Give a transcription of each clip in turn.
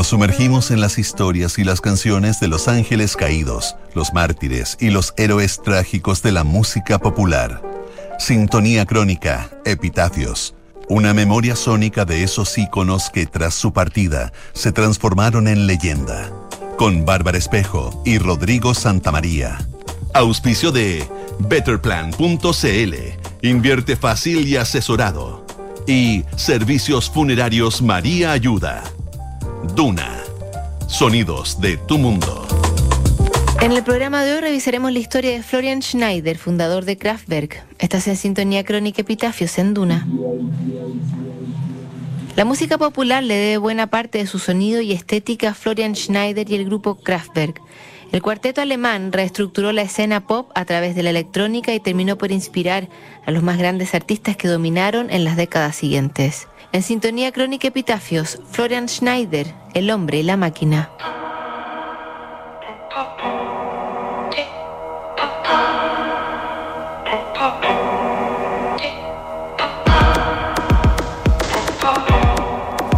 Nos sumergimos en las historias y las canciones de los ángeles caídos, los mártires y los héroes trágicos de la música popular. Sintonía crónica, epitafios. Una memoria sónica de esos íconos que tras su partida se transformaron en leyenda. Con Bárbara Espejo y Rodrigo Santamaría. Auspicio de Betterplan.cl. Invierte fácil y asesorado. Y Servicios Funerarios María Ayuda. Duna. Sonidos de tu mundo. En el programa de hoy revisaremos la historia de Florian Schneider, fundador de Kraftwerk. Estás en sintonía crónica Epitafios en Duna. La música popular le debe buena parte de su sonido y estética a Florian Schneider y el grupo Kraftwerk. El cuarteto alemán reestructuró la escena pop a través de la electrónica y terminó por inspirar a los más grandes artistas que dominaron en las décadas siguientes. En sintonía crónica epitafios, Florian Schneider, El hombre y la máquina.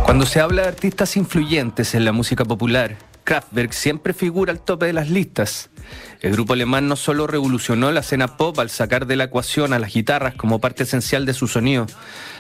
Cuando se habla de artistas influyentes en la música popular, Kraftwerk siempre figura al tope de las listas. El grupo alemán no solo revolucionó la escena pop al sacar de la ecuación a las guitarras como parte esencial de su sonido,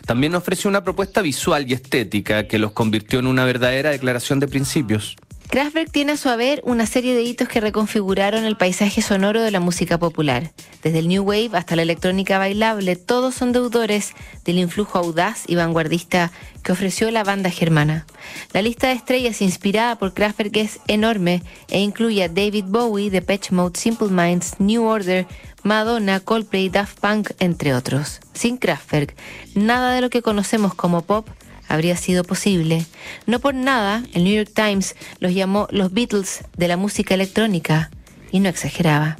también ofreció una propuesta visual y estética que los convirtió en una verdadera declaración de principios. Kraftwerk tiene a su haber una serie de hitos que reconfiguraron el paisaje sonoro de la música popular. Desde el New Wave hasta la electrónica bailable, todos son deudores del influjo audaz y vanguardista que ofreció la banda germana. La lista de estrellas inspirada por Kraftwerk es enorme e incluye a David Bowie, Depeche Mode, Simple Minds, New Order, Madonna, Coldplay, Daft Punk, entre otros. Sin Kraftwerk, nada de lo que conocemos como pop habría sido posible. No por nada, el New York Times los llamó los Beatles de la música electrónica, y no exageraba.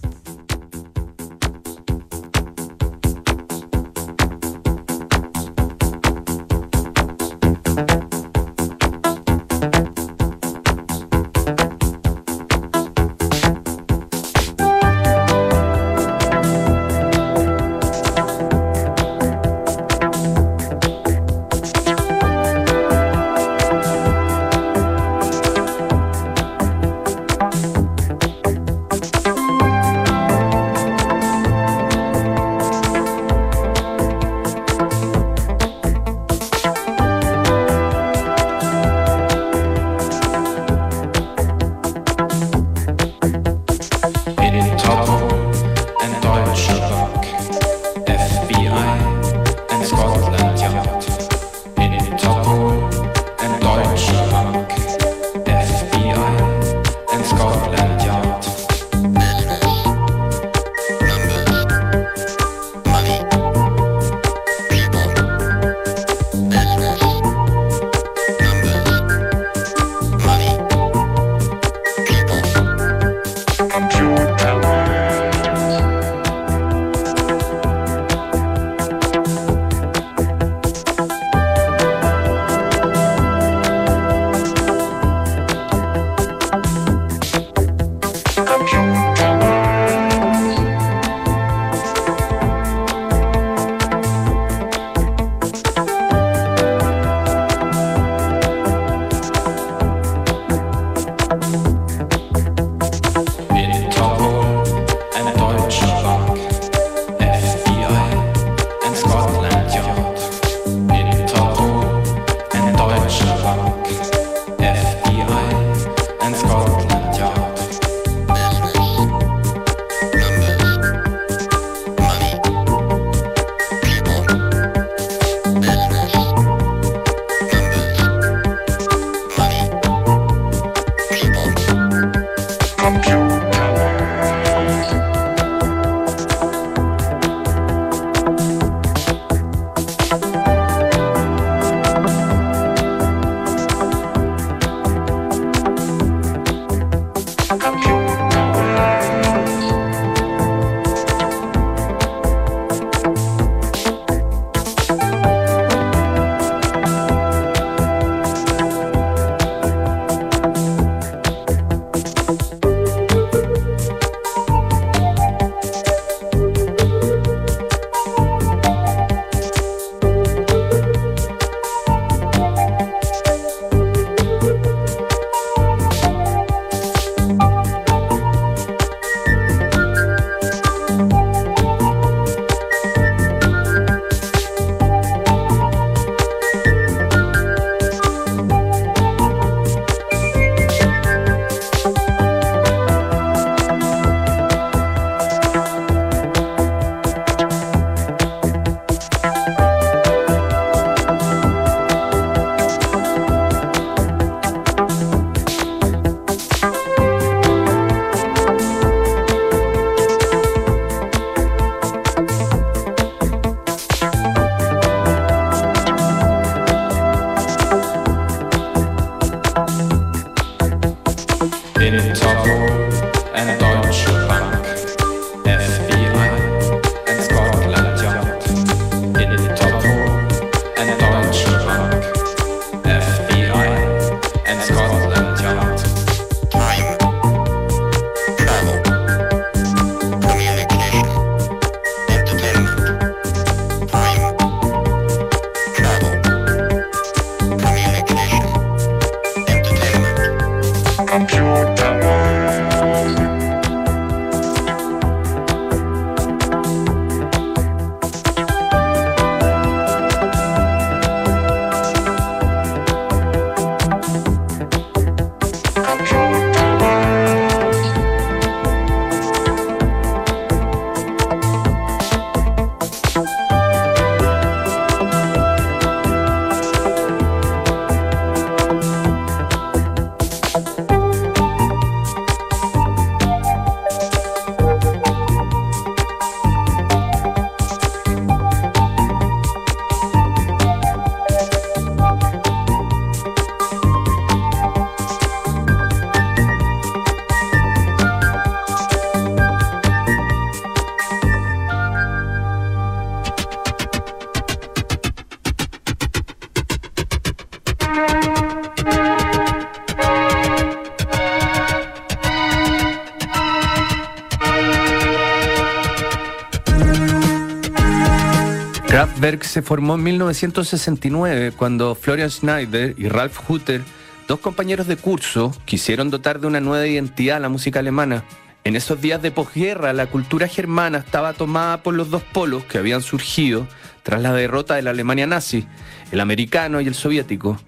Kraftwerk se formó en 1969 cuando Florian Schneider y Ralf Hutter, dos compañeros de curso, quisieron dotar de una nueva identidad a la música alemana. En esos días de posguerra, la cultura germana estaba tomada por los dos polos que habían surgido tras la derrota de la Alemania nazi, el americano y el soviético.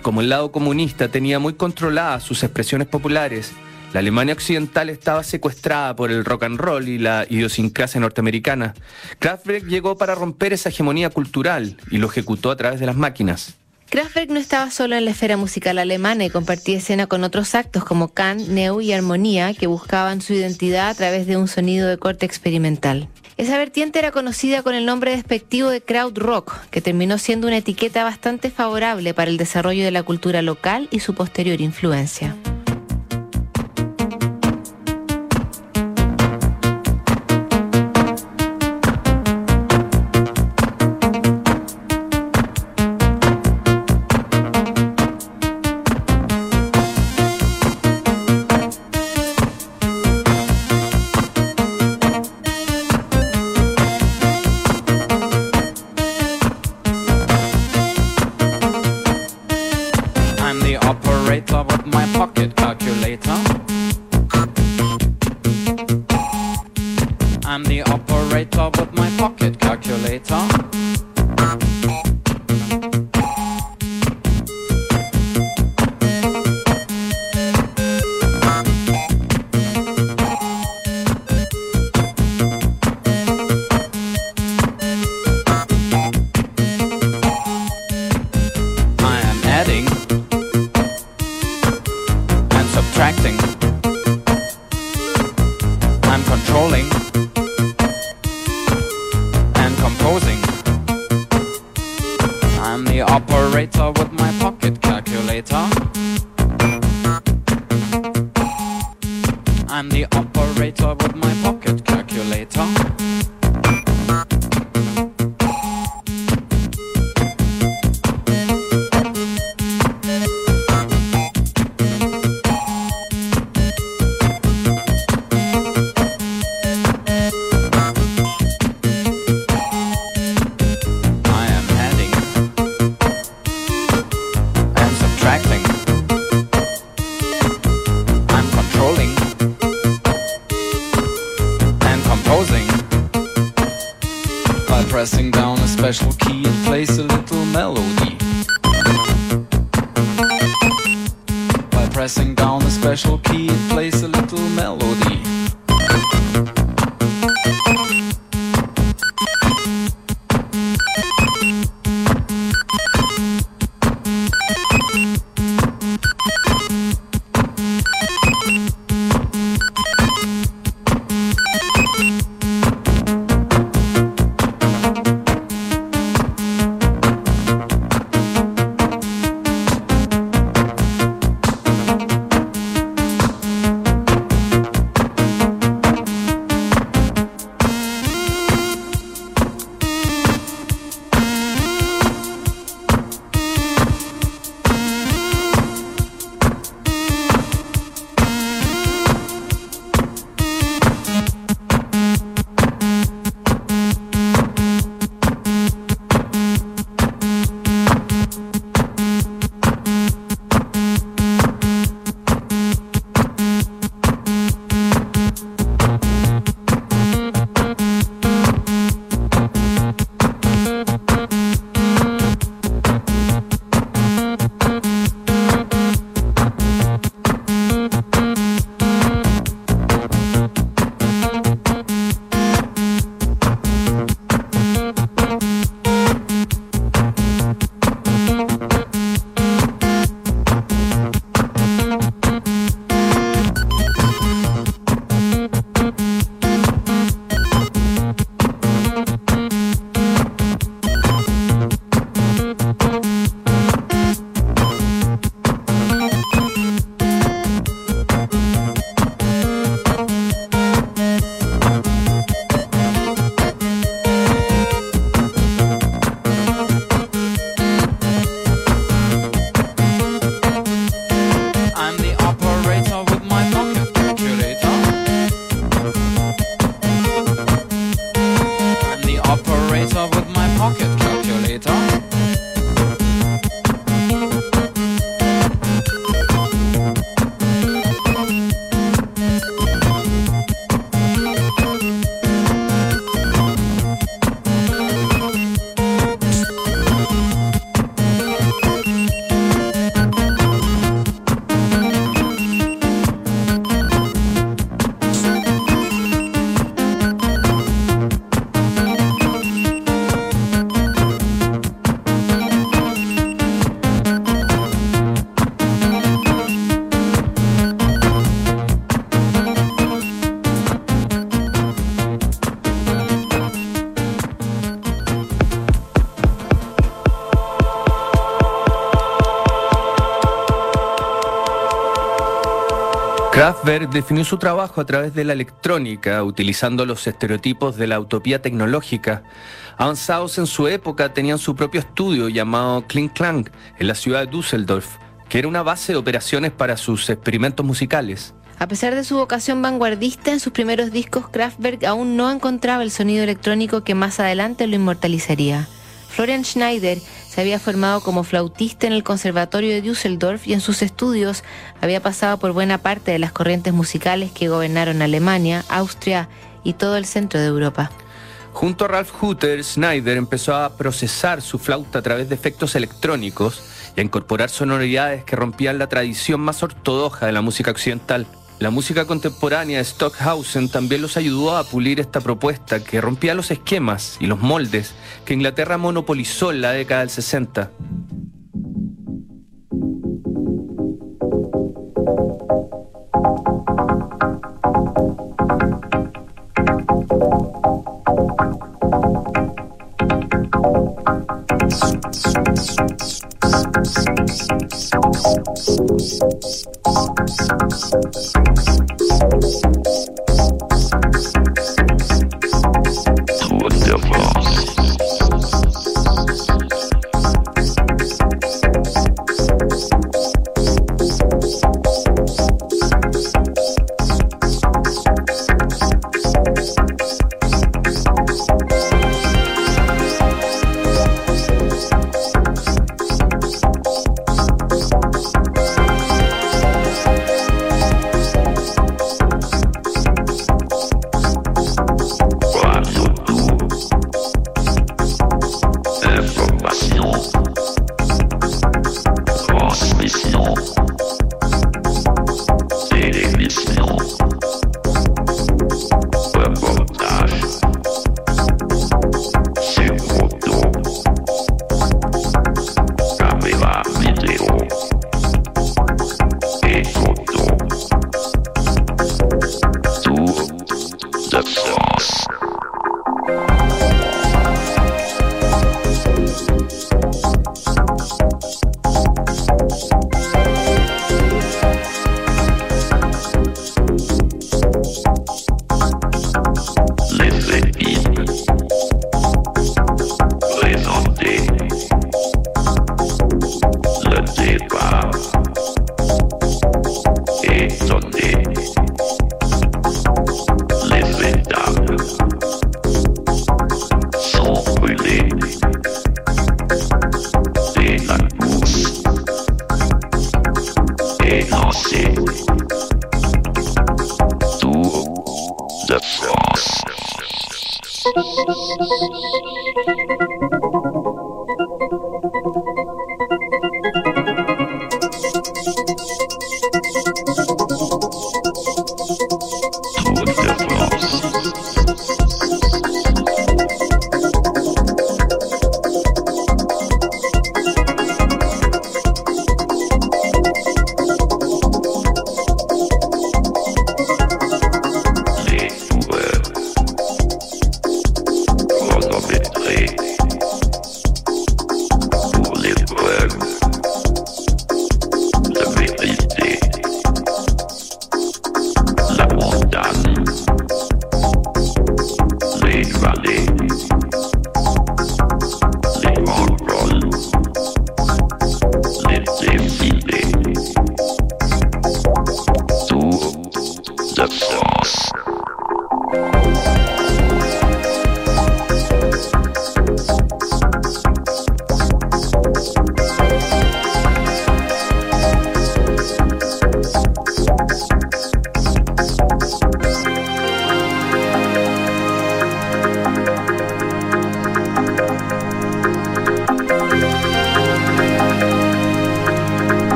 Como el lado comunista tenía muy controladas sus expresiones populares, la Alemania occidental estaba secuestrada por el rock and roll y la idiosincrasia norteamericana. Kraftwerk llegó para romper esa hegemonía cultural y lo ejecutó a través de las máquinas. Kraftwerk no estaba solo en la esfera musical alemana y compartía escena con otros actos como Kant, Neu y Armonía que buscaban su identidad a través de un sonido de corte experimental. Esa vertiente era conocida con el nombre despectivo de crowd rock, que terminó siendo una etiqueta bastante favorable para el desarrollo de la cultura local y su posterior influencia. pressing down a special key, plays a little melody. Kraftwerk definió su trabajo a través de la electrónica, utilizando los estereotipos de la utopía tecnológica. Avanzados en su época tenían su propio estudio llamado Kling Klang en la ciudad de Düsseldorf, que era una base de operaciones para sus experimentos musicales. A pesar de su vocación vanguardista, en sus primeros discos Kraftwerk aún no encontraba el sonido electrónico que más adelante lo inmortalizaría. Florian Schneider se había formado como flautista en el Conservatorio de Düsseldorf y en sus estudios había pasado por buena parte de las corrientes musicales que gobernaron Alemania, Austria y todo el centro de Europa. Junto a Ralph Hutter, Schneider empezó a procesar su flauta a través de efectos electrónicos y a incorporar sonoridades que rompían la tradición más ortodoxa de la música occidental. La música contemporánea de Stockhausen también los ayudó a pulir esta propuesta que rompía los esquemas y los moldes que Inglaterra monopolizó en la década del 60.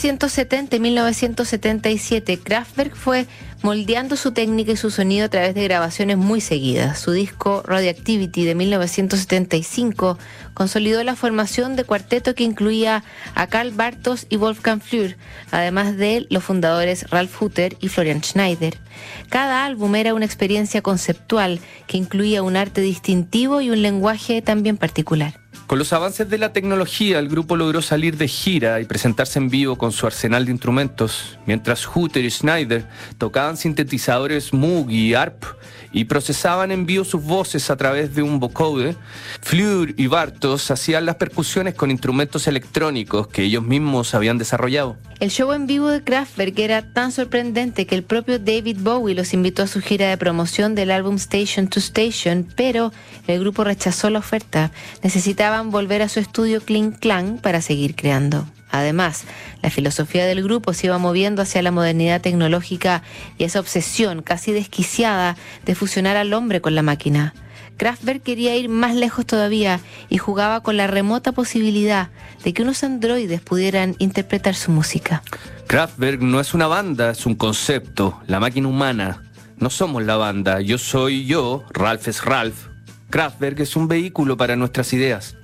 1970 y 1977, Kraftwerk fue moldeando su técnica y su sonido a través de grabaciones muy seguidas. Su disco Radioactivity de 1975 consolidó la formación de cuarteto que incluía a Karl Bartos y Wolfgang Flür, además de los fundadores Ralph Hutter y Florian Schneider. Cada álbum era una experiencia conceptual que incluía un arte distintivo y un lenguaje también particular. Con los avances de la tecnología, el grupo logró salir de gira y presentarse en vivo con su arsenal de instrumentos, mientras Hutter y Schneider tocaban sintetizadores Moog y ARP y procesaban en vivo sus voces a través de un vocode. Fleur y Bartos hacían las percusiones con instrumentos electrónicos que ellos mismos habían desarrollado. El show en vivo de Kraftwerk era tan sorprendente que el propio David Bowie los invitó a su gira de promoción del álbum Station to Station, pero el grupo rechazó la oferta. Necesitaban volver a su estudio Kling Klang para seguir creando. Además, la filosofía del grupo se iba moviendo hacia la modernidad tecnológica y esa obsesión casi desquiciada de fusionar al hombre con la máquina. Kraftwerk quería ir más lejos todavía y jugaba con la remota posibilidad de que unos androides pudieran interpretar su música. Kraftwerk no es una banda, es un concepto, la máquina humana. No somos la banda, yo soy yo, Ralph es Ralph. Kraftwerk es un vehículo para nuestras ideas.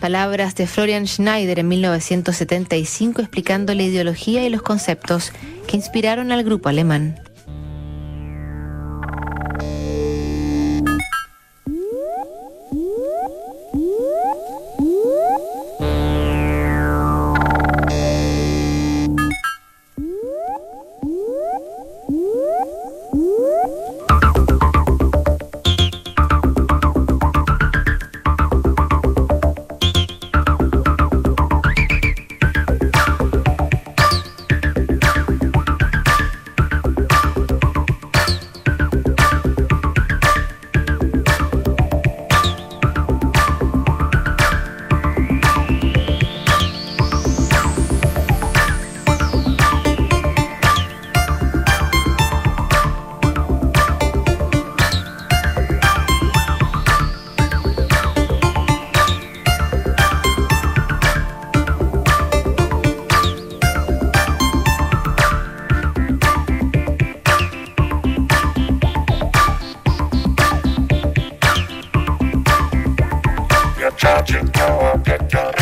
Palabras de Florian Schneider en 1975 explicando la ideología y los conceptos que inspiraron al grupo alemán. cha cha cha cha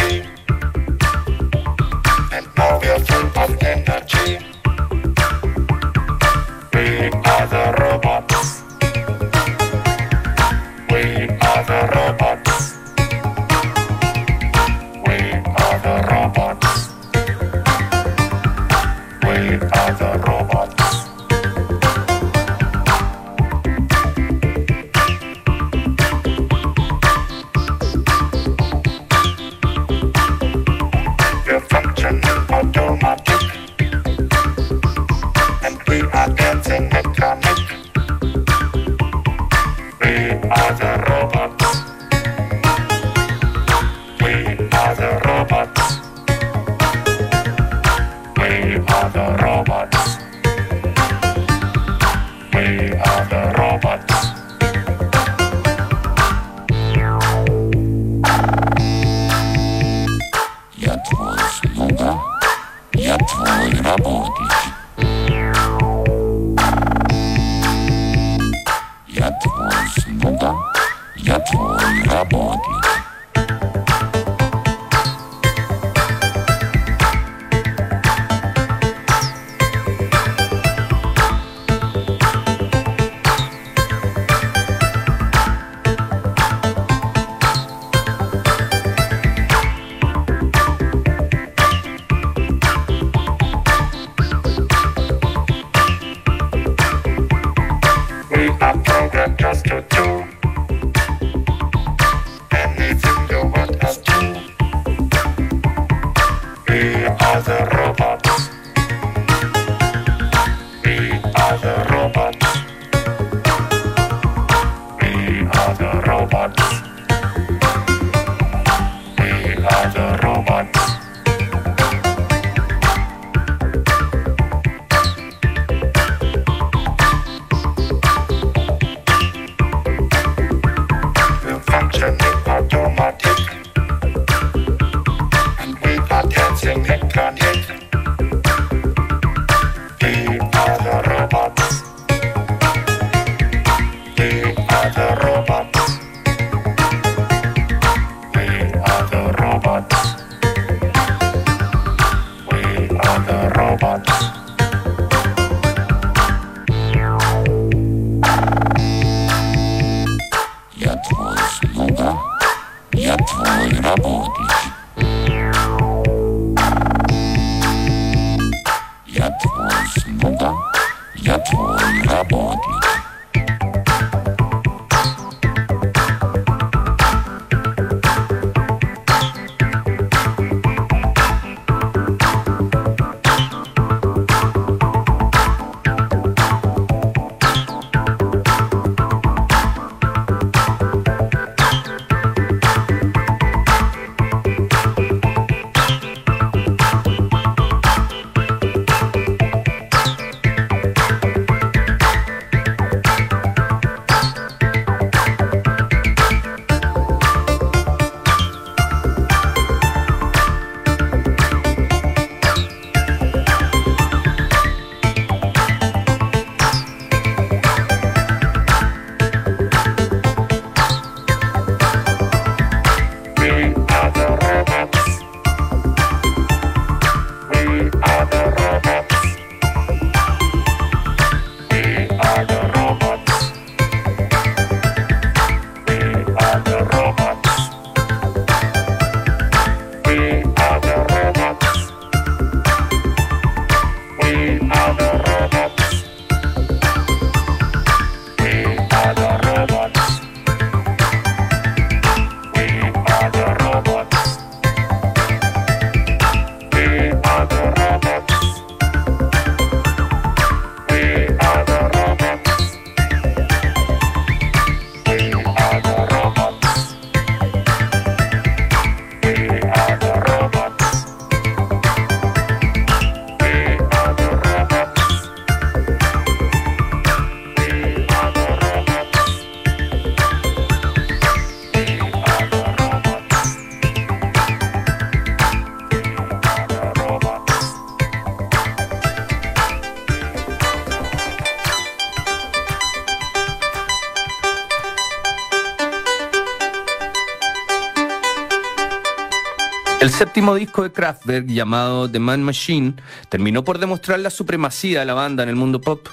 твой слуга, я твой рабой. El séptimo disco de Kraftwerk, llamado The Man Machine, terminó por demostrar la supremacía de la banda en el mundo pop.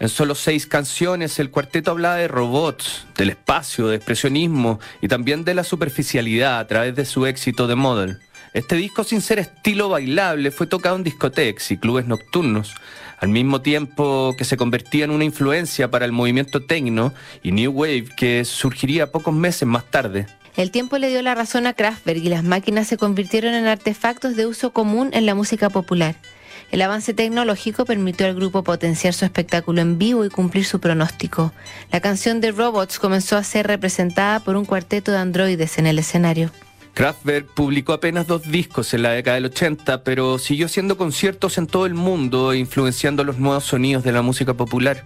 En solo seis canciones, el cuarteto hablaba de robots, del espacio, de expresionismo y también de la superficialidad a través de su éxito de Model. Este disco, sin ser estilo bailable, fue tocado en discotecas y clubes nocturnos, al mismo tiempo que se convertía en una influencia para el movimiento techno y new wave que surgiría pocos meses más tarde. El tiempo le dio la razón a Kraftwerk y las máquinas se convirtieron en artefactos de uso común en la música popular. El avance tecnológico permitió al grupo potenciar su espectáculo en vivo y cumplir su pronóstico. La canción de Robots comenzó a ser representada por un cuarteto de androides en el escenario. Kraftwerk publicó apenas dos discos en la década del 80, pero siguió haciendo conciertos en todo el mundo influenciando los nuevos sonidos de la música popular.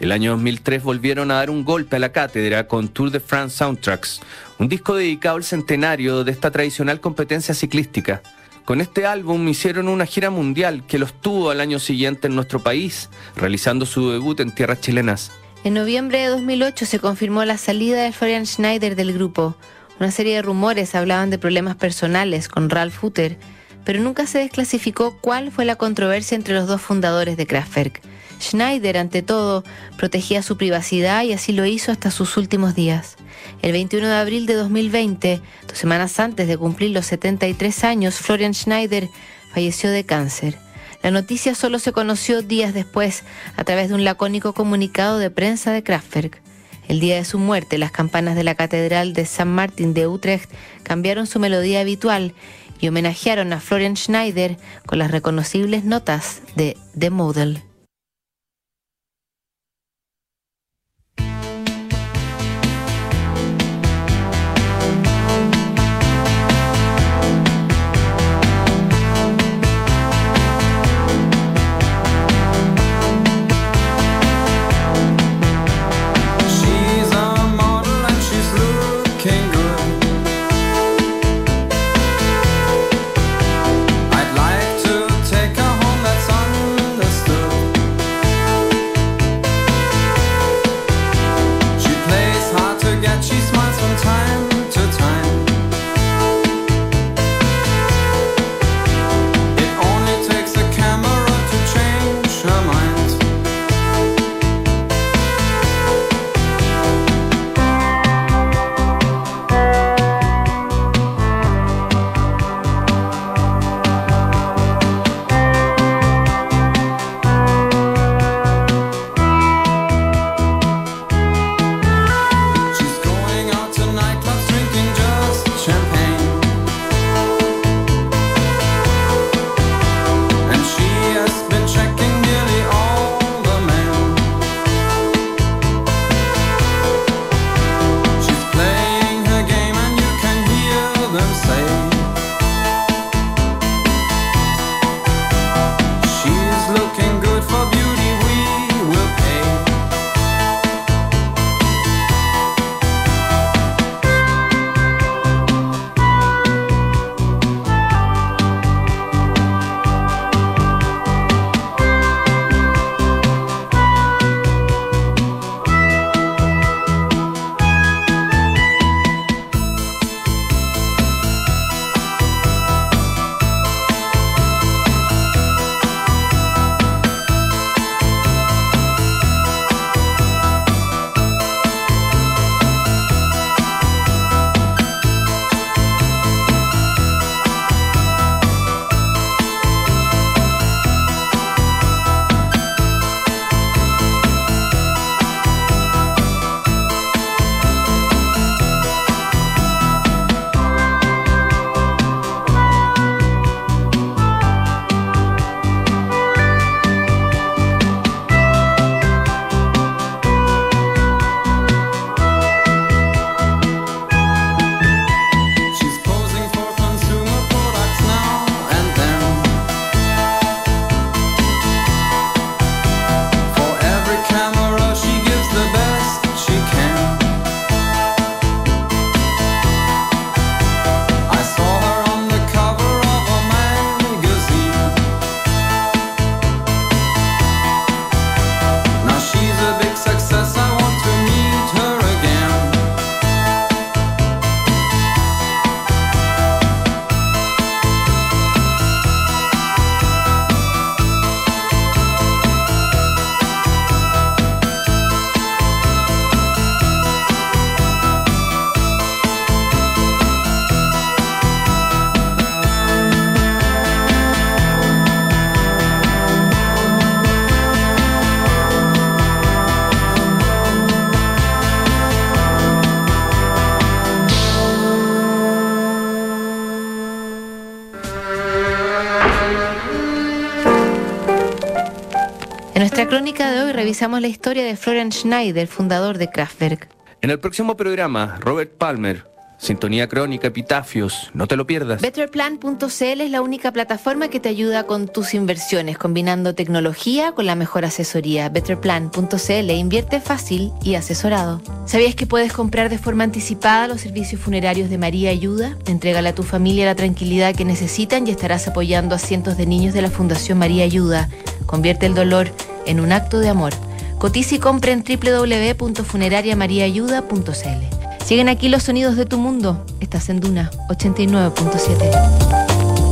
El año 2003 volvieron a dar un golpe a la cátedra con Tour de France Soundtracks, un disco dedicado al centenario de esta tradicional competencia ciclística. Con este álbum hicieron una gira mundial que los tuvo al año siguiente en nuestro país, realizando su debut en tierras chilenas. En noviembre de 2008 se confirmó la salida de Florian Schneider del grupo. Una serie de rumores hablaban de problemas personales con Ralph Hutter, pero nunca se desclasificó cuál fue la controversia entre los dos fundadores de Kraftwerk. Schneider, ante todo, protegía su privacidad y así lo hizo hasta sus últimos días. El 21 de abril de 2020, dos semanas antes de cumplir los 73 años, Florian Schneider falleció de cáncer. La noticia solo se conoció días después a través de un lacónico comunicado de prensa de Kraftwerk. El día de su muerte, las campanas de la Catedral de San Martín de Utrecht cambiaron su melodía habitual y homenajearon a Florian Schneider con las reconocibles notas de The Model. Crónica de hoy revisamos la historia de Florian Schneider, fundador de Kraftwerk. En el próximo programa, Robert Palmer, Sintonía crónica, epitafios, no te lo pierdas. Betterplan.cl es la única plataforma que te ayuda con tus inversiones, combinando tecnología con la mejor asesoría. Betterplan.cl invierte fácil y asesorado. ¿Sabías que puedes comprar de forma anticipada los servicios funerarios de María Ayuda? Entrégale a tu familia la tranquilidad que necesitan y estarás apoyando a cientos de niños de la Fundación María Ayuda. Convierte el dolor en un acto de amor. Cotiza y compra en www.funerariamariaayuda.cl. Siguen aquí los sonidos de tu mundo. Estás en Duna 89.7.